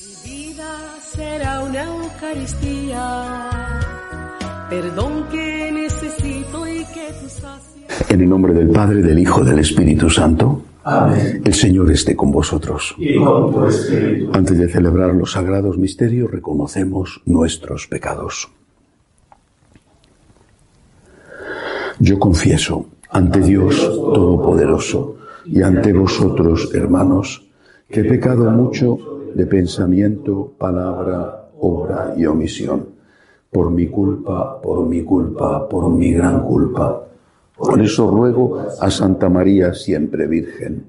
Mi vida será una Eucaristía, perdón que necesito y que tú sacias. En el nombre del Padre, del Hijo, del Espíritu Santo. Amén. El Señor esté con vosotros. Y con tu espíritu. Antes de celebrar los sagrados misterios, reconocemos nuestros pecados. Yo confieso ante Dios Todopoderoso y ante vosotros, hermanos, que he pecado mucho de pensamiento, palabra, obra y omisión, por mi culpa, por mi culpa, por mi gran culpa. Por eso ruego a Santa María siempre Virgen,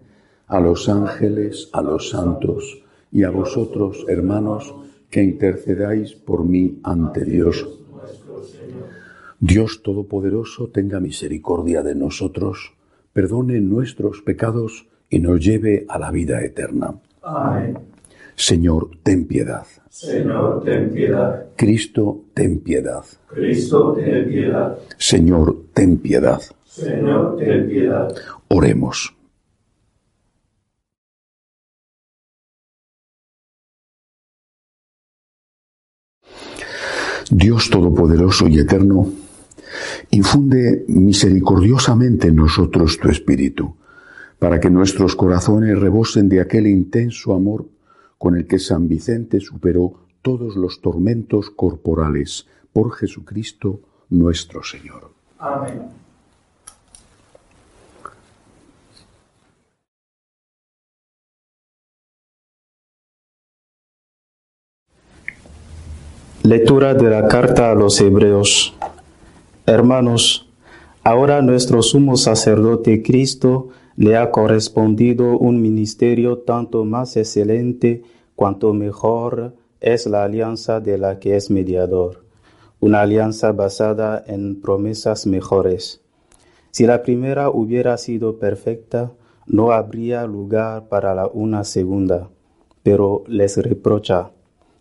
a los ángeles, a los santos y a vosotros, hermanos, que intercedáis por mí ante Dios. Dios Todopoderoso tenga misericordia de nosotros, perdone nuestros pecados y nos lleve a la vida eterna. Amén. Señor, ten piedad. Señor, ten piedad. Cristo, ten piedad. Cristo, ten piedad. Señor, ten piedad. Señor, ten piedad. Oremos. Dios Todopoderoso y Eterno, infunde misericordiosamente en nosotros tu Espíritu, para que nuestros corazones rebosen de aquel intenso amor con el que San Vicente superó todos los tormentos corporales por Jesucristo nuestro Señor. Amén. Lectura de la carta a los Hebreos. Hermanos, ahora nuestro sumo sacerdote Cristo le ha correspondido un ministerio tanto más excelente cuanto mejor es la alianza de la que es mediador, una alianza basada en promesas mejores. Si la primera hubiera sido perfecta, no habría lugar para la una segunda, pero les reprocha,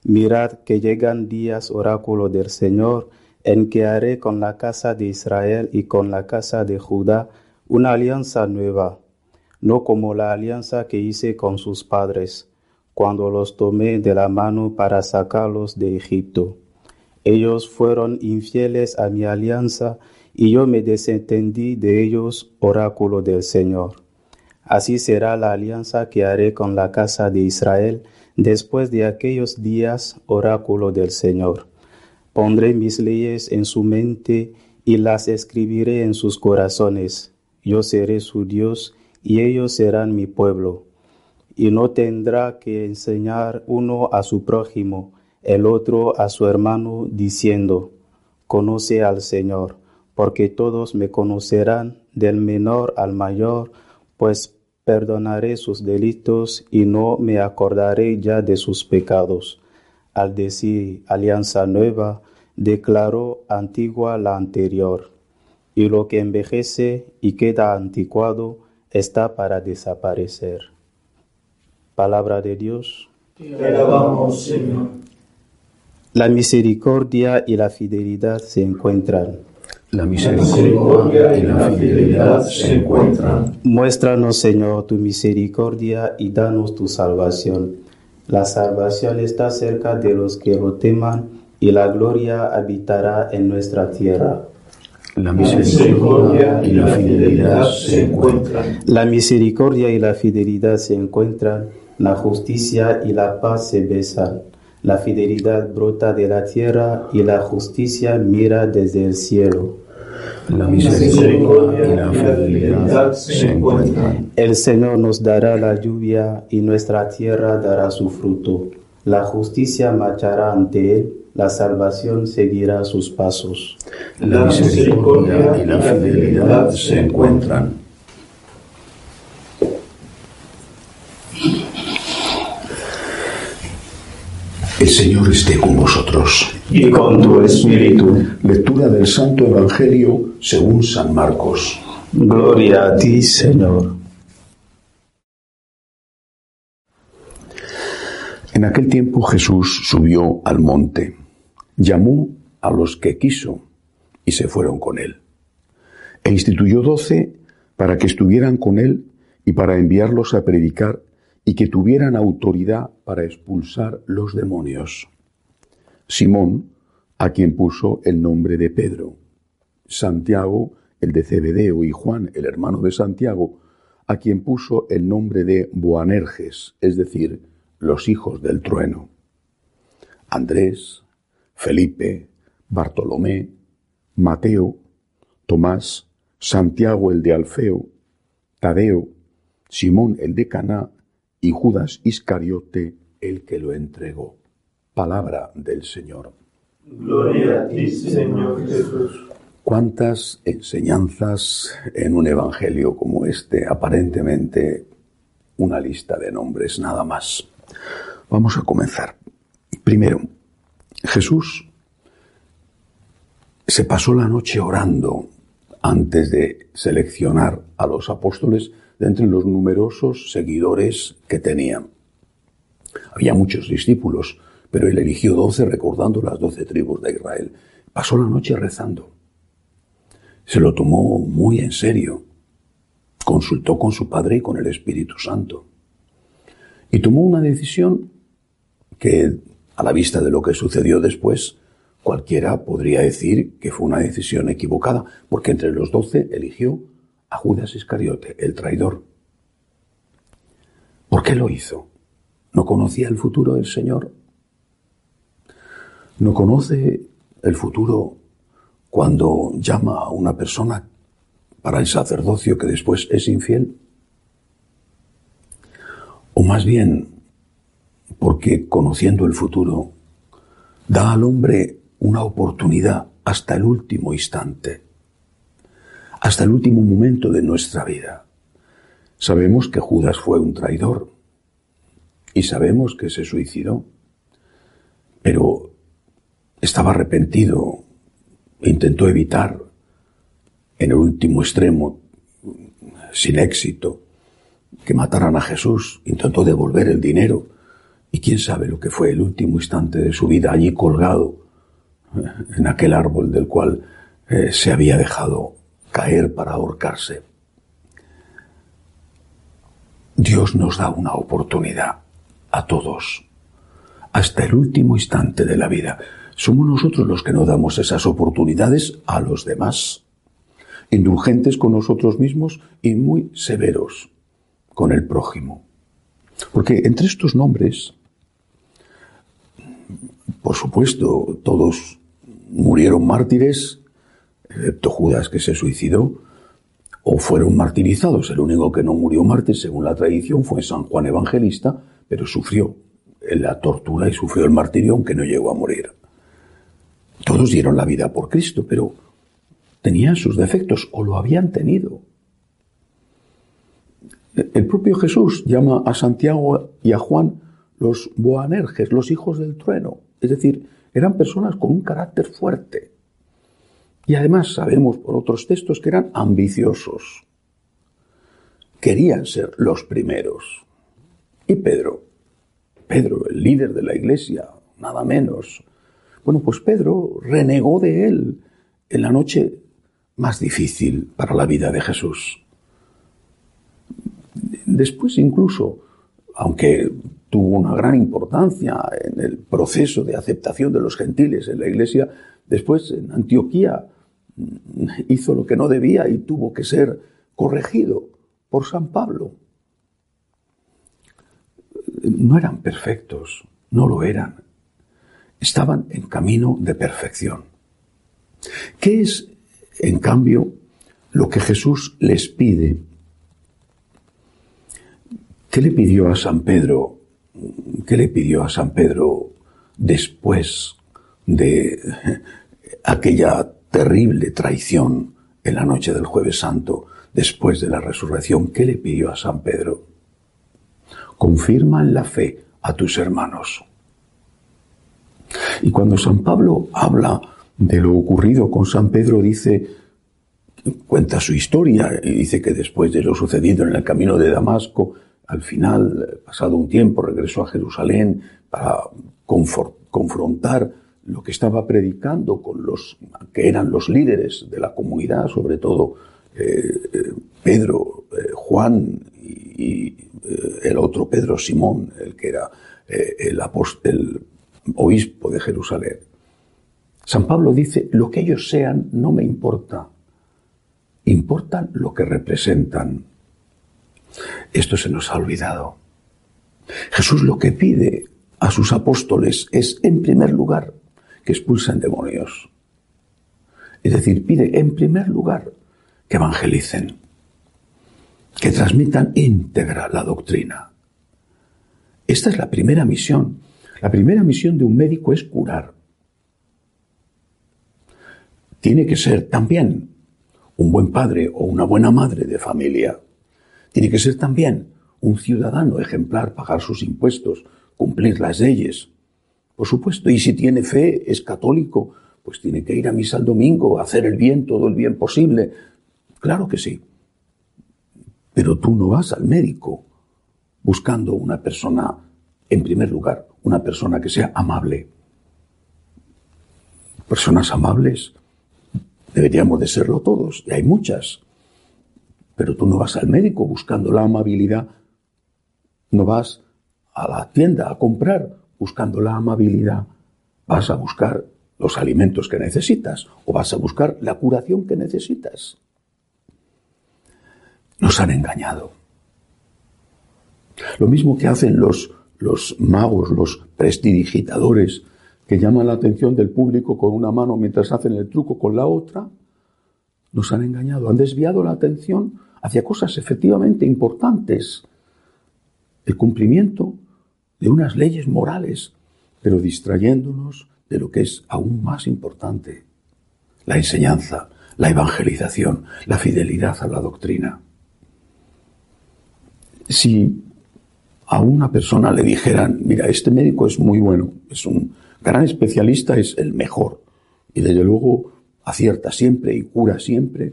mirad que llegan días oráculo del Señor, en que haré con la casa de Israel y con la casa de Judá una alianza nueva, no como la alianza que hice con sus padres, cuando los tomé de la mano para sacarlos de Egipto. Ellos fueron infieles a mi alianza, y yo me desentendí de ellos, oráculo del Señor. Así será la alianza que haré con la casa de Israel después de aquellos días, oráculo del Señor. Pondré mis leyes en su mente y las escribiré en sus corazones. Yo seré su Dios y ellos serán mi pueblo. Y no tendrá que enseñar uno a su prójimo, el otro a su hermano, diciendo, Conoce al Señor, porque todos me conocerán del menor al mayor, pues perdonaré sus delitos y no me acordaré ya de sus pecados. Al decir alianza nueva, declaró antigua la anterior, y lo que envejece y queda anticuado está para desaparecer. Palabra de Dios. Te alabamos, Señor. La misericordia y la fidelidad se encuentran. La misericordia y la fidelidad se encuentran. Muéstranos, Señor, tu misericordia y danos tu salvación. La salvación está cerca de los que lo teman y la gloria habitará en nuestra tierra. La misericordia y la fidelidad se encuentran. La misericordia y la fidelidad se encuentran, la justicia y la paz se besan. La fidelidad brota de la tierra y la justicia mira desde el cielo. La misericordia y la fidelidad se encuentran. El Señor nos dará la lluvia y nuestra tierra dará su fruto. La justicia marchará ante él, la salvación seguirá sus pasos. La misericordia y la fidelidad se encuentran. El Señor esté con vosotros. Y con tu espíritu. Lectura del Santo Evangelio según San Marcos. Gloria a ti, Señor. En aquel tiempo Jesús subió al monte, llamó a los que quiso y se fueron con él. E instituyó doce para que estuvieran con él y para enviarlos a predicar y que tuvieran autoridad para expulsar los demonios. Simón, a quien puso el nombre de Pedro. Santiago, el de Cebedeo, y Juan, el hermano de Santiago, a quien puso el nombre de Boanerges, es decir, los hijos del trueno. Andrés, Felipe, Bartolomé, Mateo, Tomás, Santiago el de Alfeo, Tadeo, Simón el de Caná y Judas Iscariote el que lo entregó. Palabra del Señor. Gloria a ti, Señor Jesús. Cuántas enseñanzas en un evangelio como este, aparentemente una lista de nombres nada más. Vamos a comenzar. Primero, Jesús se pasó la noche orando antes de seleccionar a los apóstoles de entre los numerosos seguidores que tenían. Había muchos discípulos, pero él eligió doce recordando las doce tribus de Israel. Pasó la noche rezando. Se lo tomó muy en serio. Consultó con su Padre y con el Espíritu Santo. Y tomó una decisión que, a la vista de lo que sucedió después, cualquiera podría decir que fue una decisión equivocada, porque entre los doce eligió a Judas Iscariote, el traidor. ¿Por qué lo hizo? ¿No conocía el futuro del Señor? ¿No conoce el futuro cuando llama a una persona para el sacerdocio que después es infiel? O más bien, porque conociendo el futuro, da al hombre una oportunidad hasta el último instante, hasta el último momento de nuestra vida. Sabemos que Judas fue un traidor y sabemos que se suicidó, pero estaba arrepentido intentó evitar en el último extremo, sin éxito, que mataran a Jesús, intentó devolver el dinero y quién sabe lo que fue el último instante de su vida allí colgado en aquel árbol del cual eh, se había dejado caer para ahorcarse. Dios nos da una oportunidad a todos, hasta el último instante de la vida. Somos nosotros los que no damos esas oportunidades a los demás, indulgentes con nosotros mismos y muy severos con el prójimo. Porque entre estos nombres, por supuesto, todos murieron mártires, excepto Judas que se suicidó, o fueron martirizados. El único que no murió mártir, según la tradición, fue San Juan Evangelista, pero sufrió la tortura y sufrió el martirio, aunque no llegó a morir. Todos dieron la vida por Cristo, pero tenían sus defectos o lo habían tenido. El propio Jesús llama a Santiago y a Juan los Boanerges, los hijos del trueno. Es decir, eran personas con un carácter fuerte. Y además sabemos por otros textos que eran ambiciosos. Querían ser los primeros. Y Pedro, Pedro, el líder de la iglesia, nada menos. Bueno, pues Pedro renegó de él en la noche más difícil para la vida de Jesús. Después incluso, aunque tuvo una gran importancia en el proceso de aceptación de los gentiles en la iglesia. Después, en Antioquía, mm, hizo lo que no debía y tuvo que ser corregido por San Pablo. No eran perfectos, no lo eran. Estaban en camino de perfección. ¿Qué es, en cambio, lo que Jesús les pide? ¿Qué le pidió a San Pedro ¿Qué le pidió a San Pedro después de aquella terrible traición en la noche del jueves santo, después de la resurrección? ¿Qué le pidió a San Pedro? Confirma en la fe a tus hermanos. Y cuando San Pablo habla de lo ocurrido con San Pedro, dice, cuenta su historia y dice que después de lo sucedido en el camino de Damasco, al final, pasado un tiempo, regresó a Jerusalén para confrontar lo que estaba predicando con los que eran los líderes de la comunidad, sobre todo eh, Pedro, eh, Juan y, eh, el otro Pedro Simón, el que era eh, el, el obispo de Jerusalén. San Pablo dice, lo que ellos sean no me importa, importa lo que representan. Esto se nos ha olvidado. Jesús lo que pide a sus apóstoles es, en primer lugar, que expulsen demonios. Es decir, pide en primer lugar que evangelicen, que transmitan íntegra la doctrina. Esta es la primera misión. La primera misión de un médico es curar. Tiene que ser también un buen padre o una buena madre de familia. Tiene que ser también un ciudadano ejemplar, pagar sus impuestos, cumplir las leyes. Por supuesto, y si tiene fe, es católico, pues tiene que ir a misa el domingo, hacer el bien, todo el bien posible. Claro que sí. Pero tú no vas al médico buscando una persona, en primer lugar, una persona que sea amable. Personas amables deberíamos de serlo todos, y hay muchas. Pero tú no vas al médico buscando la amabilidad, no vas a la tienda a comprar buscando la amabilidad, vas a buscar los alimentos que necesitas o vas a buscar la curación que necesitas. Nos han engañado. Lo mismo que hacen los, magos, los prestidigitadores, que llaman la atención del público con una mano mientras hacen el truco con la otra, nos han engañado, han desviado la atención hacia cosas efectivamente importantes. El cumplimiento de unas leyes morales, pero distrayéndonos de lo que es aún más importante, la enseñanza, la evangelización, la fidelidad a la doctrina. Si a una persona le dijeran, mira, este médico es muy bueno, es un gran especialista, es el mejor, y desde luego acierta siempre y cura siempre,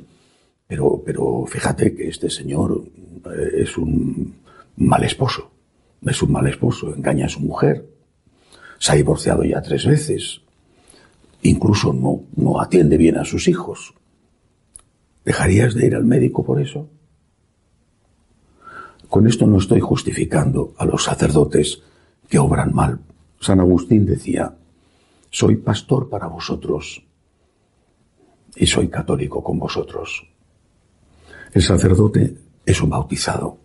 pero, pero fíjate que este señor eh, es un mal esposo, es un mal esposo, engaña a su mujer, se ha divorciado ya tres veces, incluso no, no atiende bien a sus hijos. ¿Dejarías de ir al médico por eso? Con esto no estoy justificando a los sacerdotes que obran mal. San Agustín decía, soy pastor para vosotros y soy católico con vosotros. El sacerdote es un bautizado.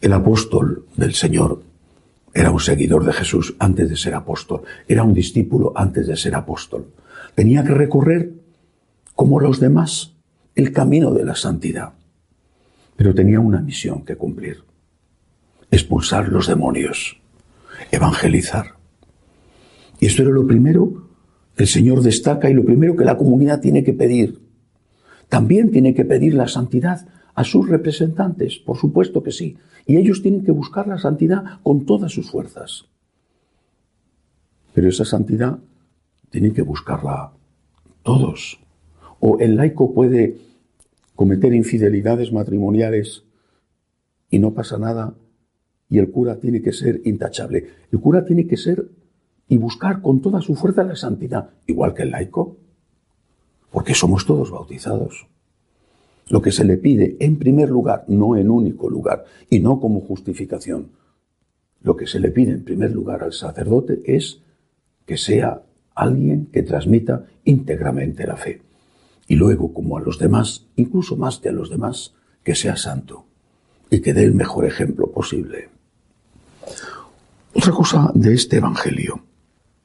El apóstol del Señor era un seguidor de Jesús antes de ser apóstol, era un discípulo antes de ser apóstol. Tenía que recorrer, como los demás, el camino de la santidad. Pero tenía una misión que cumplir. Expulsar los demonios, evangelizar. Y esto era lo primero que el Señor destaca y lo primero que la comunidad tiene que pedir. También tiene que pedir la santidad a sus representantes, por supuesto que sí. Y ellos tienen que buscar la santidad con todas sus fuerzas. Pero esa santidad tienen que buscarla todos. O el laico puede cometer infidelidades matrimoniales y no pasa nada y el cura tiene que ser intachable. El cura tiene que ser y buscar con toda su fuerza la santidad, igual que el laico, porque somos todos bautizados. Lo que se le pide en primer lugar, no en único lugar, y no como justificación, lo que se le pide en primer lugar al sacerdote es que sea alguien que transmita íntegramente la fe. Y luego, como a los demás, incluso más que a los demás, que sea santo y que dé el mejor ejemplo posible. Otra cosa de este Evangelio,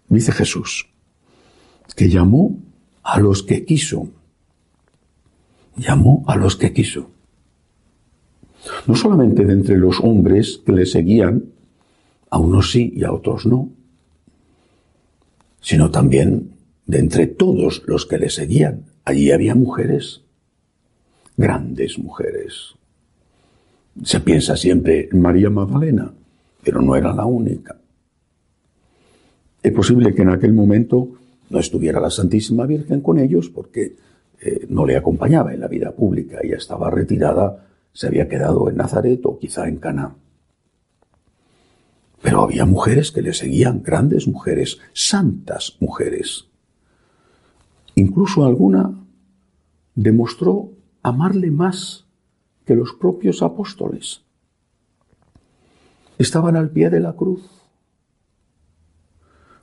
dice Jesús, que llamó a los que quiso llamó a los que quiso. No solamente de entre los hombres que le seguían, a unos sí y a otros no, sino también de entre todos los que le seguían. Allí había mujeres, grandes mujeres. Se piensa siempre en María Magdalena, pero no era la única. Es posible que en aquel momento no estuviera la Santísima Virgen con ellos porque eh, no le acompañaba en la vida pública, ella estaba retirada, se había quedado en Nazaret o quizá en Cana. Pero había mujeres que le seguían, grandes mujeres, santas mujeres. Incluso alguna demostró amarle más que los propios apóstoles. estaban al pie de la cruz.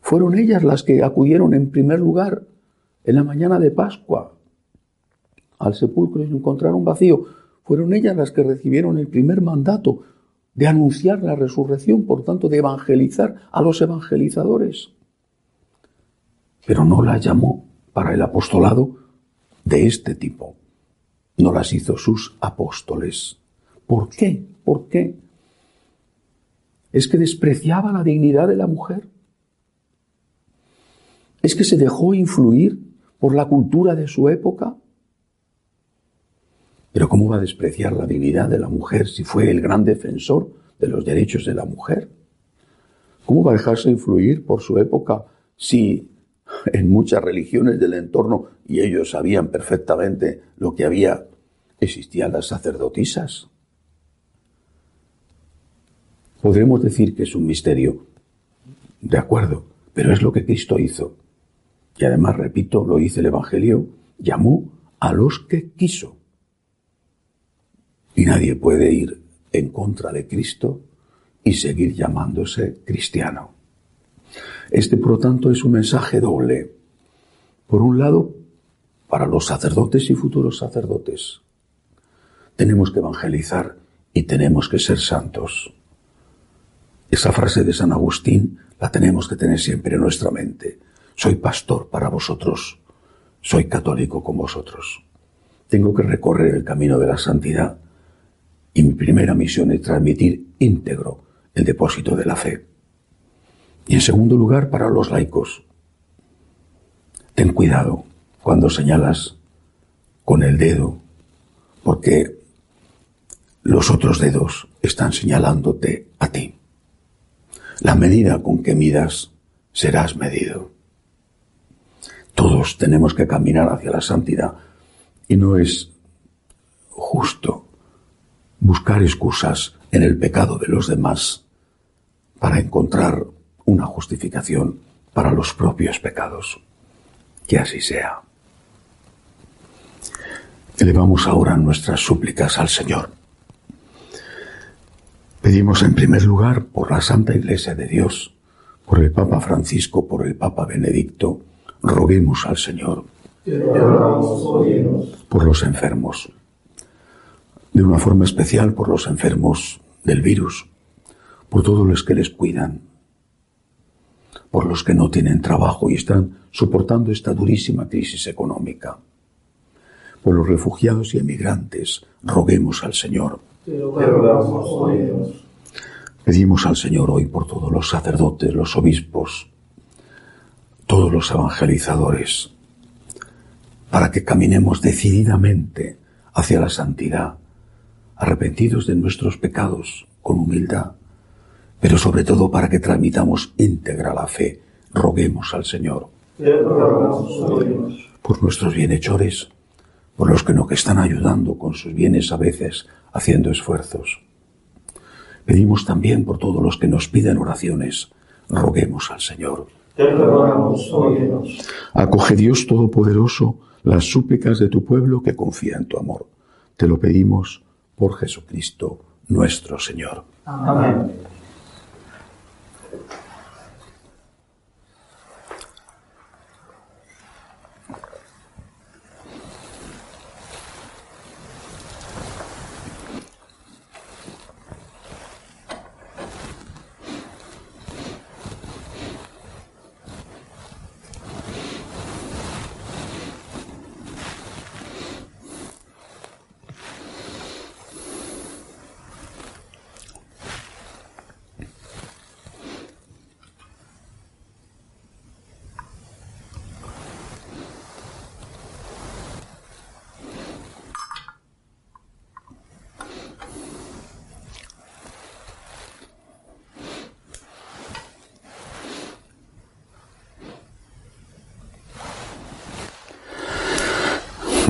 Fueron ellas las que acudieron en primer lugar en la mañana de Pascua al sepulcro y encontraron vacío. Fueron ellas las que recibieron el primer mandato de anunciar la resurrección, por tanto, de evangelizar a los evangelizadores. Pero no las llamó para el apostolado de este tipo. No las hizo sus apóstoles. ¿Por qué? ¿Por qué? Es que despreciaba la dignidad de la mujer. Es que se dejó influir por la cultura de su época. Pero ¿cómo va a despreciar la dignidad de la mujer si fue el gran defensor de los derechos de la mujer? ¿Cómo va a dejarse influir por su época si en muchas religiones del entorno, y ellos sabían perfectamente lo que había, existían las sacerdotisas? Podremos decir que es un misterio, de acuerdo, pero es lo que Cristo hizo. Y además, repito, lo dice el Evangelio, llamó a los que quiso. Y nadie puede ir en contra de Cristo y seguir llamándose cristiano. Este, por lo tanto, es un mensaje doble. Por un lado, para los sacerdotes y futuros sacerdotes, tenemos que evangelizar y tenemos que ser santos. Esa frase de San Agustín la tenemos que tener siempre en nuestra mente. Soy pastor para vosotros, soy católico con vosotros. Tengo que recorrer el camino de la santidad y mi primera misión es transmitir íntegro el depósito de la fe. Y en segundo lugar, para los laicos, ten cuidado cuando señalas con el dedo, porque los otros dedos están señalándote a ti. La medida con que midas serás medido. Todos tenemos que caminar hacia la santidad y no es justo buscar excusas en el pecado de los demás para encontrar una justificación para los propios pecados. Que así sea. Elevamos ahora nuestras súplicas al Señor. Pedimos en primer lugar por la Santa Iglesia de Dios, por el Papa Francisco, por el Papa Benedicto, roguemos al Señor. Por los enfermos, de una forma especial por los enfermos del virus, por todos los que les cuidan, por los que no tienen trabajo y están soportando esta durísima crisis económica, por los refugiados y emigrantes, roguemos al Señor. Pedimos al Señor hoy por todos los sacerdotes, los obispos, todos los evangelizadores, para que caminemos decididamente hacia la santidad, arrepentidos de nuestros pecados con humildad, pero sobre todo para que transmitamos íntegra la fe. Roguemos al Señor. Por nuestros bienhechores, por los que nos están ayudando con sus bienes a veces, haciendo esfuerzos. Pedimos también por todos los que nos piden oraciones. Roguemos al Señor. Acoge Dios Todopoderoso las súplicas de tu pueblo que confía en tu amor. Te lo pedimos por Jesucristo nuestro Señor. Amén.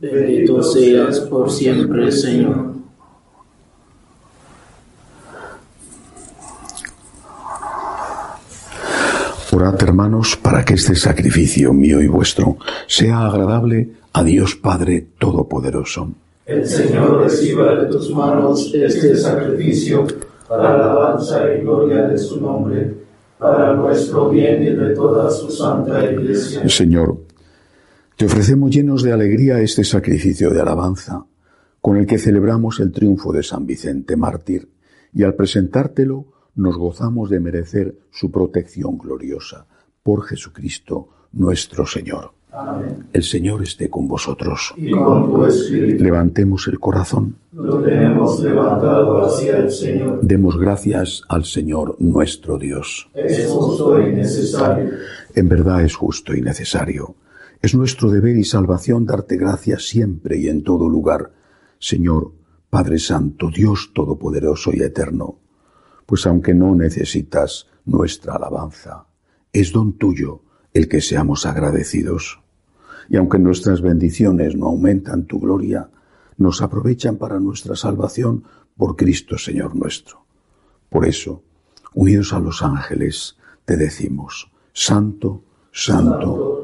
Bendito seas por siempre, Señor. Orad, hermanos, para que este sacrificio mío y vuestro sea agradable a Dios Padre Todopoderoso. El Señor reciba de tus manos este sacrificio para la alabanza y gloria de su nombre, para nuestro bien y de toda su santa iglesia. Señor, te ofrecemos llenos de alegría este sacrificio de alabanza, con el que celebramos el triunfo de San Vicente mártir, y al presentártelo nos gozamos de merecer su protección gloriosa por Jesucristo nuestro Señor. Amén. El Señor esté con vosotros. Y con tu espíritu Levantemos el corazón. lo tenemos levantado hacia el Señor. Demos gracias al Señor nuestro Dios. Es justo y necesario. En verdad es justo y necesario. Es nuestro deber y salvación darte gracias siempre y en todo lugar, Señor, Padre Santo, Dios Todopoderoso y Eterno, pues aunque no necesitas nuestra alabanza, es don tuyo el que seamos agradecidos. Y aunque nuestras bendiciones no aumentan tu gloria, nos aprovechan para nuestra salvación por Cristo Señor nuestro. Por eso, unidos a los ángeles, te decimos, Santo, Santo,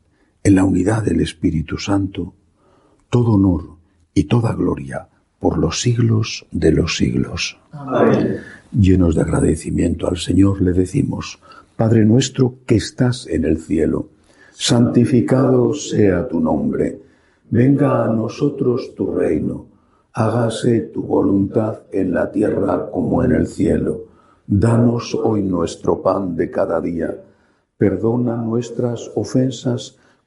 en la unidad del Espíritu Santo, todo honor y toda gloria por los siglos de los siglos. Amén. Llenos de agradecimiento al Señor, le decimos, Padre nuestro que estás en el cielo, santificado sea tu nombre, venga a nosotros tu reino, hágase tu voluntad en la tierra como en el cielo. Danos hoy nuestro pan de cada día, perdona nuestras ofensas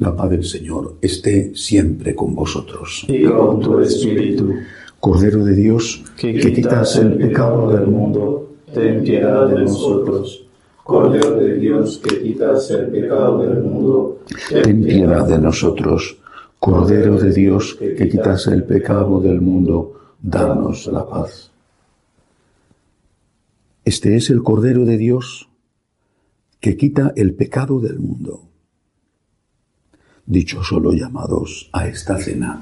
La paz del Señor esté siempre con vosotros. Y con tu espíritu, Cordero de Dios, que quitas el pecado del mundo, ten piedad de nosotros. Cordero de Dios que quitas el pecado del mundo, ten piedad de nosotros. Cordero de Dios, que quitas el pecado del mundo, danos la paz. Este es el Cordero de Dios que quita el pecado del mundo. Dicho solo llamados a esta cena.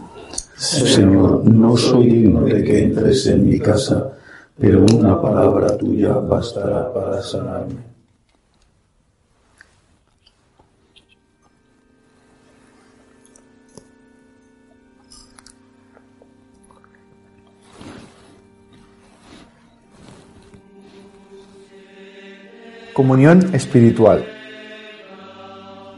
Señor, no soy digno de que entres en mi casa, pero una palabra tuya bastará para sanarme. Comunión espiritual.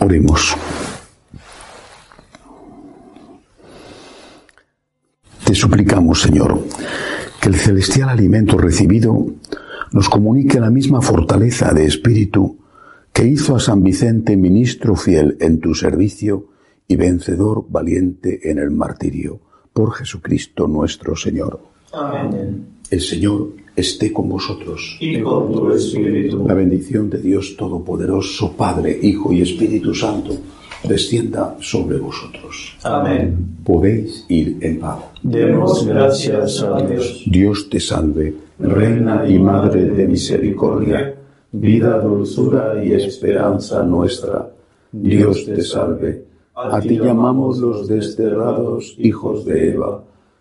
Oremos. suplicamos, Señor, que el celestial alimento recibido nos comunique la misma fortaleza de espíritu que hizo a San Vicente ministro fiel en tu servicio y vencedor valiente en el martirio, por Jesucristo nuestro Señor. Amén. El Señor esté con vosotros. Y con tu espíritu. La bendición de Dios Todopoderoso, Padre, Hijo y Espíritu Santo, descienda sobre vosotros. Amén. Podéis ir en paz. Demos gracias a Dios. Dios te salve, Reina y Madre de misericordia, vida, dulzura y esperanza nuestra. Dios te salve. A ti llamamos los desterrados hijos de Eva.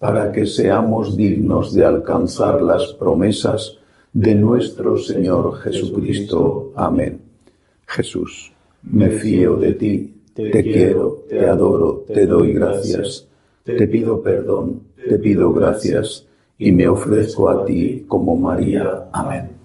para que seamos dignos de alcanzar las promesas de nuestro Señor Jesucristo. Amén. Jesús, me fío de ti, te quiero, te adoro, te doy gracias, te pido perdón, te pido gracias y me ofrezco a ti como María. Amén.